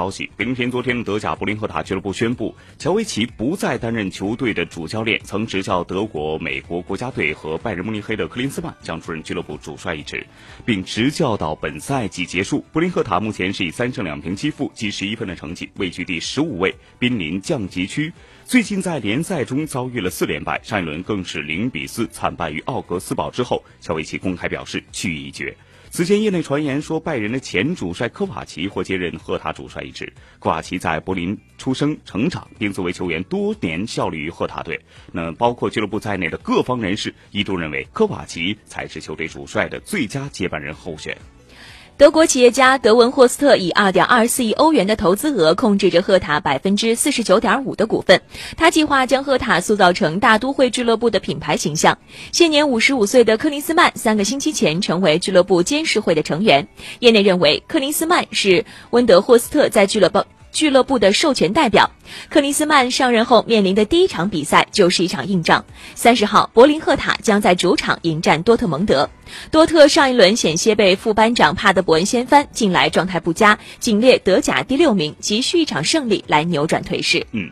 消息，明天昨天，德甲柏林赫塔俱乐部宣布，乔维奇不再担任球队的主教练，曾执教德国、美国国家队和拜仁慕尼黑的克林斯曼将出任俱乐部主帅一职，并执教到本赛季结束。柏林赫塔目前是以三胜两平七负积十一分的成绩位居第十五位，濒临降级区。最近在联赛中遭遇了四连败，上一轮更是零比四惨败于奥格斯堡之后，乔维奇公开表示去意已决。此前，业内传言说拜仁的前主帅科瓦奇或接任赫塔主帅一职。科瓦奇在柏林出生、成长，并作为球员多年效力于赫塔队。那包括俱乐部在内的各方人士一度认为科瓦奇才是球队主帅的最佳接班人候选。德国企业家德文霍斯特以二点二四亿欧元的投资额控制着赫塔百分之四十九点五的股份。他计划将赫塔塑造成大都会俱乐部的品牌形象。现年五十五岁的克林斯曼三个星期前成为俱乐部监事会的成员。业内认为，克林斯曼是温德霍斯特在俱乐部。俱乐部的授权代表克林斯曼上任后面临的第一场比赛就是一场硬仗。三十号，柏林赫塔将在主场迎战多特蒙德。多特上一轮险些被副班长帕德伯恩掀翻，近来状态不佳，仅列德甲第六名，急需一场胜利来扭转颓势。嗯。